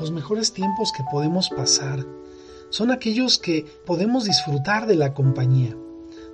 los mejores tiempos que podemos pasar son aquellos que podemos disfrutar de la compañía.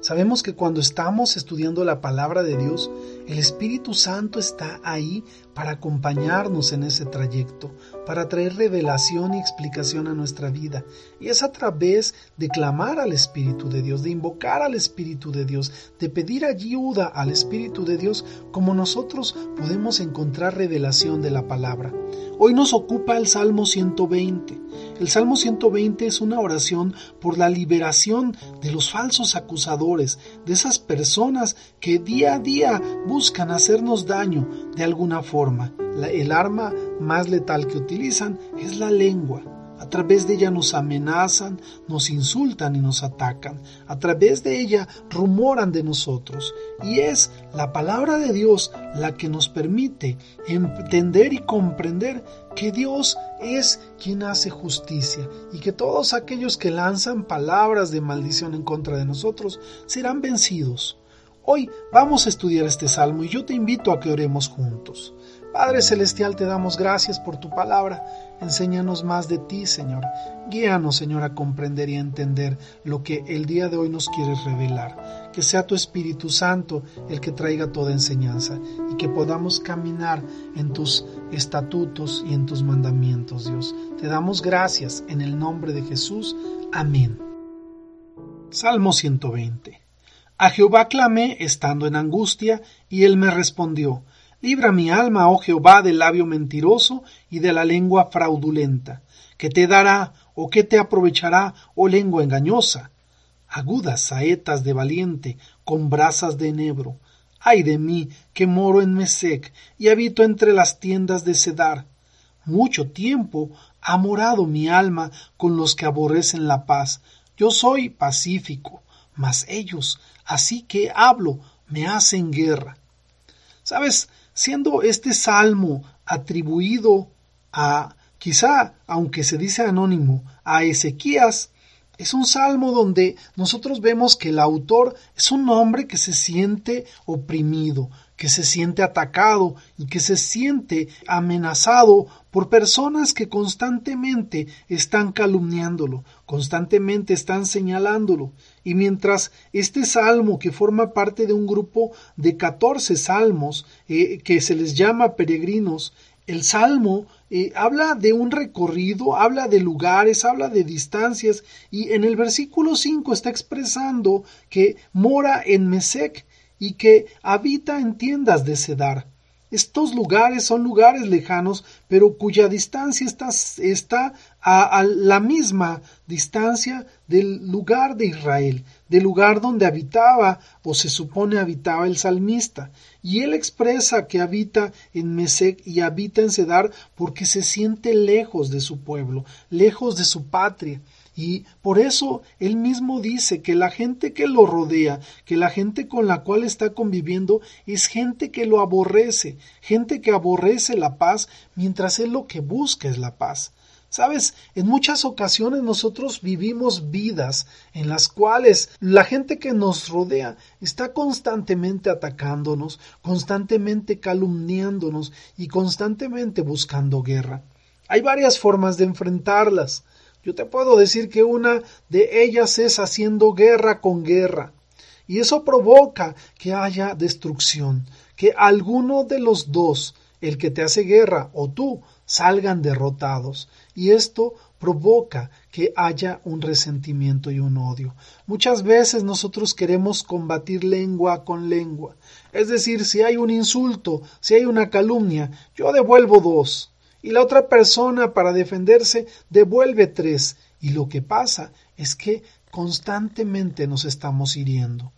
Sabemos que cuando estamos estudiando la palabra de Dios, el Espíritu Santo está ahí para acompañarnos en ese trayecto, para traer revelación y explicación a nuestra vida. Y es a través de clamar al Espíritu de Dios, de invocar al Espíritu de Dios, de pedir ayuda al Espíritu de Dios, como nosotros podemos encontrar revelación de la palabra. Hoy nos ocupa el Salmo 120. El Salmo 120 es una oración por la liberación de los falsos acusadores, de esas personas que día a día buscan hacernos daño de alguna forma. el arma más letal que utilizan es la lengua. Través de ella nos amenazan, nos insultan y nos atacan. A través de ella rumoran de nosotros. Y es la palabra de Dios la que nos permite entender y comprender que Dios es quien hace justicia y que todos aquellos que lanzan palabras de maldición en contra de nosotros serán vencidos. Hoy vamos a estudiar este salmo y yo te invito a que oremos juntos. Padre Celestial, te damos gracias por tu palabra. Enséñanos más de ti, Señor. Guíanos, Señor, a comprender y a entender lo que el día de hoy nos quieres revelar. Que sea tu Espíritu Santo el que traiga toda enseñanza y que podamos caminar en tus estatutos y en tus mandamientos, Dios. Te damos gracias en el nombre de Jesús. Amén. Salmo 120. A Jehová clamé estando en angustia, y él me respondió. Libra mi alma, oh Jehová, del labio mentiroso y de la lengua fraudulenta. ¿Qué te dará o qué te aprovechará, oh lengua engañosa? Agudas saetas de valiente, con brasas de enebro. Ay de mí, que moro en Mesec y habito entre las tiendas de Cedar. Mucho tiempo ha morado mi alma con los que aborrecen la paz. Yo soy pacífico, mas ellos, así que hablo, me hacen guerra. ¿Sabes? Siendo este salmo atribuido a, quizá, aunque se dice anónimo, a Ezequías, es un salmo donde nosotros vemos que el autor es un hombre que se siente oprimido, que se siente atacado y que se siente amenazado por personas que constantemente están calumniándolo, constantemente están señalándolo. Y mientras este salmo, que forma parte de un grupo de catorce salmos eh, que se les llama peregrinos, el salmo eh, habla de un recorrido, habla de lugares, habla de distancias, y en el versículo 5 está expresando que mora en Mesec y que habita en tiendas de Cedar. Estos lugares son lugares lejanos, pero cuya distancia está, está a, la misma distancia del lugar de Israel, del lugar donde habitaba o se supone habitaba el salmista. Y él expresa que habita en Mesec y habita en Cedar porque se siente lejos de su pueblo, lejos de su patria. Y por eso él mismo dice que la gente que lo rodea, que la gente con la cual está conviviendo es gente que lo aborrece, gente que aborrece la paz, mientras él lo que busca es la paz. Sabes, en muchas ocasiones nosotros vivimos vidas en las cuales la gente que nos rodea está constantemente atacándonos, constantemente calumniándonos y constantemente buscando guerra. Hay varias formas de enfrentarlas. Yo te puedo decir que una de ellas es haciendo guerra con guerra. Y eso provoca que haya destrucción, que alguno de los dos, el que te hace guerra o tú, salgan derrotados. Y esto provoca que haya un resentimiento y un odio. Muchas veces nosotros queremos combatir lengua con lengua. Es decir, si hay un insulto, si hay una calumnia, yo devuelvo dos y la otra persona para defenderse devuelve tres y lo que pasa es que constantemente nos estamos hiriendo.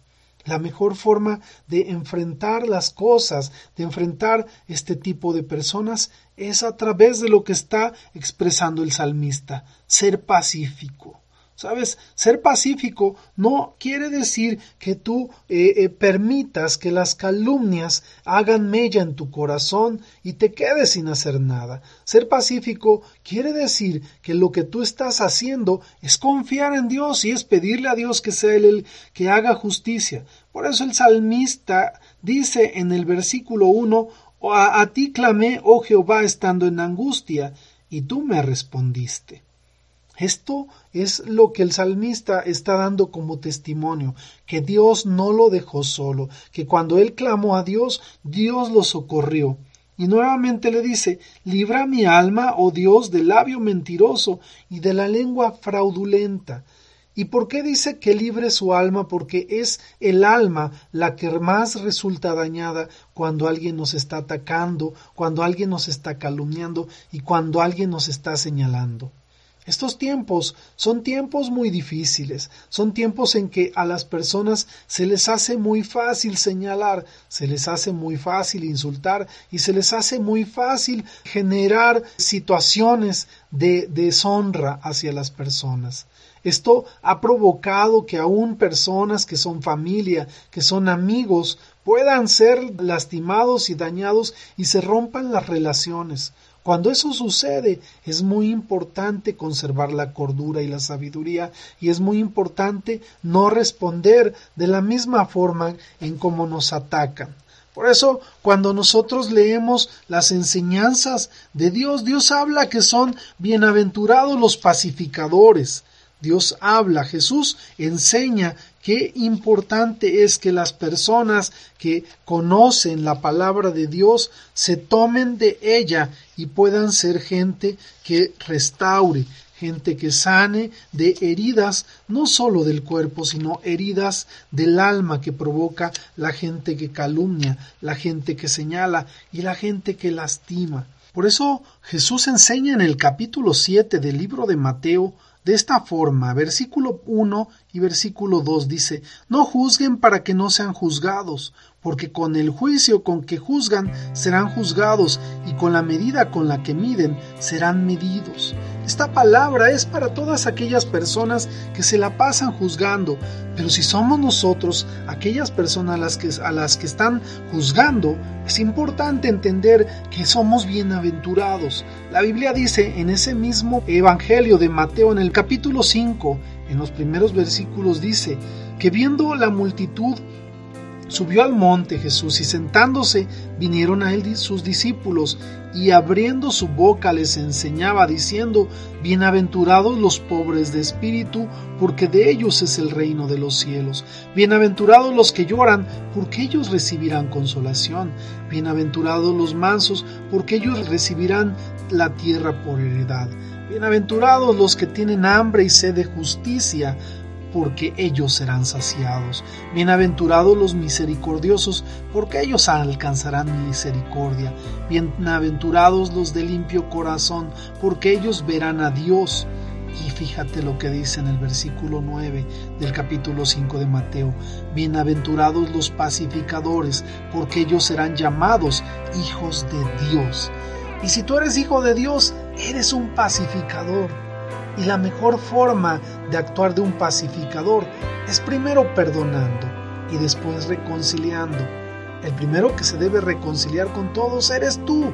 La mejor forma de enfrentar las cosas, de enfrentar este tipo de personas, es a través de lo que está expresando el salmista, ser pacífico. ¿Sabes? Ser pacífico no quiere decir que tú eh, eh, permitas que las calumnias hagan mella en tu corazón y te quedes sin hacer nada. Ser pacífico quiere decir que lo que tú estás haciendo es confiar en Dios y es pedirle a Dios que sea Él el que haga justicia. Por eso el salmista dice en el versículo 1, a, a ti clamé, oh Jehová, estando en angustia, y tú me respondiste. Esto es lo que el salmista está dando como testimonio, que Dios no lo dejó solo, que cuando él clamó a Dios, Dios lo socorrió. Y nuevamente le dice, libra mi alma, oh Dios, del labio mentiroso y de la lengua fraudulenta. ¿Y por qué dice que libre su alma? Porque es el alma la que más resulta dañada cuando alguien nos está atacando, cuando alguien nos está calumniando y cuando alguien nos está señalando. Estos tiempos son tiempos muy difíciles, son tiempos en que a las personas se les hace muy fácil señalar, se les hace muy fácil insultar y se les hace muy fácil generar situaciones de deshonra hacia las personas. Esto ha provocado que aún personas que son familia, que son amigos, puedan ser lastimados y dañados y se rompan las relaciones. Cuando eso sucede, es muy importante conservar la cordura y la sabiduría y es muy importante no responder de la misma forma en cómo nos atacan. Por eso, cuando nosotros leemos las enseñanzas de Dios, Dios habla que son bienaventurados los pacificadores. Dios habla, Jesús enseña qué importante es que las personas que conocen la palabra de Dios se tomen de ella y puedan ser gente que restaure, gente que sane de heridas no sólo del cuerpo, sino heridas del alma que provoca la gente que calumnia, la gente que señala y la gente que lastima. Por eso Jesús enseña en el capítulo 7 del libro de Mateo de esta forma, versículo 1 y versículo 2 dice, No juzguen para que no sean juzgados, porque con el juicio con que juzgan serán juzgados, y con la medida con la que miden serán medidos. Esta palabra es para todas aquellas personas que se la pasan juzgando, pero si somos nosotros aquellas personas a las que, a las que están juzgando, es importante entender que somos bienaventurados. La Biblia dice en ese mismo Evangelio de Mateo en el capítulo 5, en los primeros versículos dice, que viendo la multitud Subió al monte Jesús y sentándose vinieron a él sus discípulos y abriendo su boca les enseñaba diciendo, Bienaventurados los pobres de espíritu, porque de ellos es el reino de los cielos. Bienaventurados los que lloran, porque ellos recibirán consolación. Bienaventurados los mansos, porque ellos recibirán la tierra por heredad. Bienaventurados los que tienen hambre y sed de justicia, porque ellos serán saciados. Bienaventurados los misericordiosos, porque ellos alcanzarán misericordia. Bienaventurados los de limpio corazón, porque ellos verán a Dios. Y fíjate lo que dice en el versículo 9 del capítulo 5 de Mateo. Bienaventurados los pacificadores, porque ellos serán llamados hijos de Dios. Y si tú eres hijo de Dios, eres un pacificador. Y la mejor forma de actuar de un pacificador es primero perdonando y después reconciliando. El primero que se debe reconciliar con todos eres tú.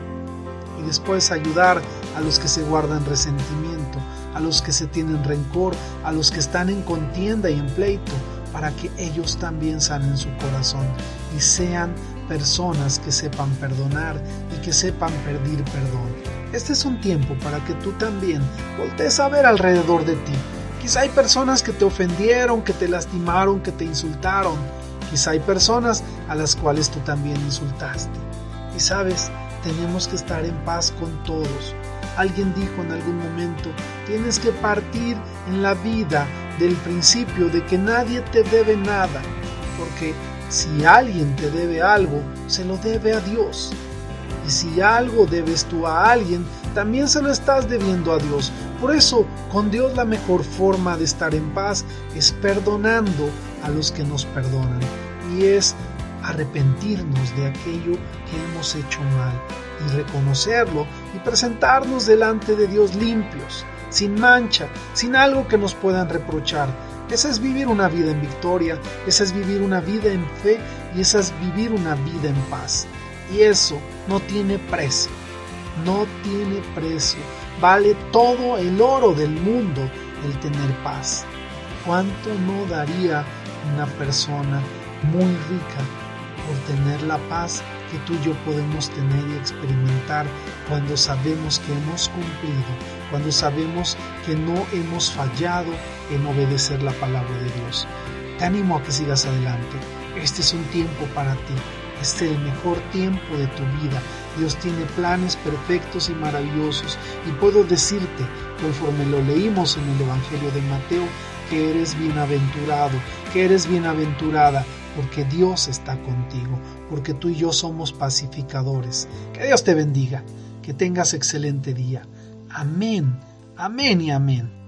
Y después ayudar a los que se guardan resentimiento, a los que se tienen rencor, a los que están en contienda y en pleito, para que ellos también sanen su corazón y sean personas que sepan perdonar y que sepan pedir perdón. Este es un tiempo para que tú también voltees a ver alrededor de ti. Quizá hay personas que te ofendieron, que te lastimaron, que te insultaron. Quizá hay personas a las cuales tú también insultaste. Y sabes, tenemos que estar en paz con todos. Alguien dijo en algún momento, tienes que partir en la vida del principio de que nadie te debe nada, porque si alguien te debe algo, se lo debe a Dios. Y si algo debes tú a alguien, también se lo estás debiendo a Dios. Por eso, con Dios la mejor forma de estar en paz es perdonando a los que nos perdonan. Y es arrepentirnos de aquello que hemos hecho mal y reconocerlo y presentarnos delante de Dios limpios, sin mancha, sin algo que nos puedan reprochar. Esa es vivir una vida en victoria, esa es vivir una vida en fe y esa es vivir una vida en paz. Y eso no tiene precio, no tiene precio. Vale todo el oro del mundo el tener paz. ¿Cuánto no daría una persona muy rica por tener la paz que tú y yo podemos tener y experimentar cuando sabemos que hemos cumplido, cuando sabemos que no hemos fallado en obedecer la palabra de Dios. Te animo a que sigas adelante. Este es un tiempo para ti. Este es el mejor tiempo de tu vida. Dios tiene planes perfectos y maravillosos. Y puedo decirte, conforme lo leímos en el Evangelio de Mateo, que eres bienaventurado, que eres bienaventurada, porque Dios está contigo, porque tú y yo somos pacificadores. Que Dios te bendiga, que tengas excelente día. Amén, amén y amén.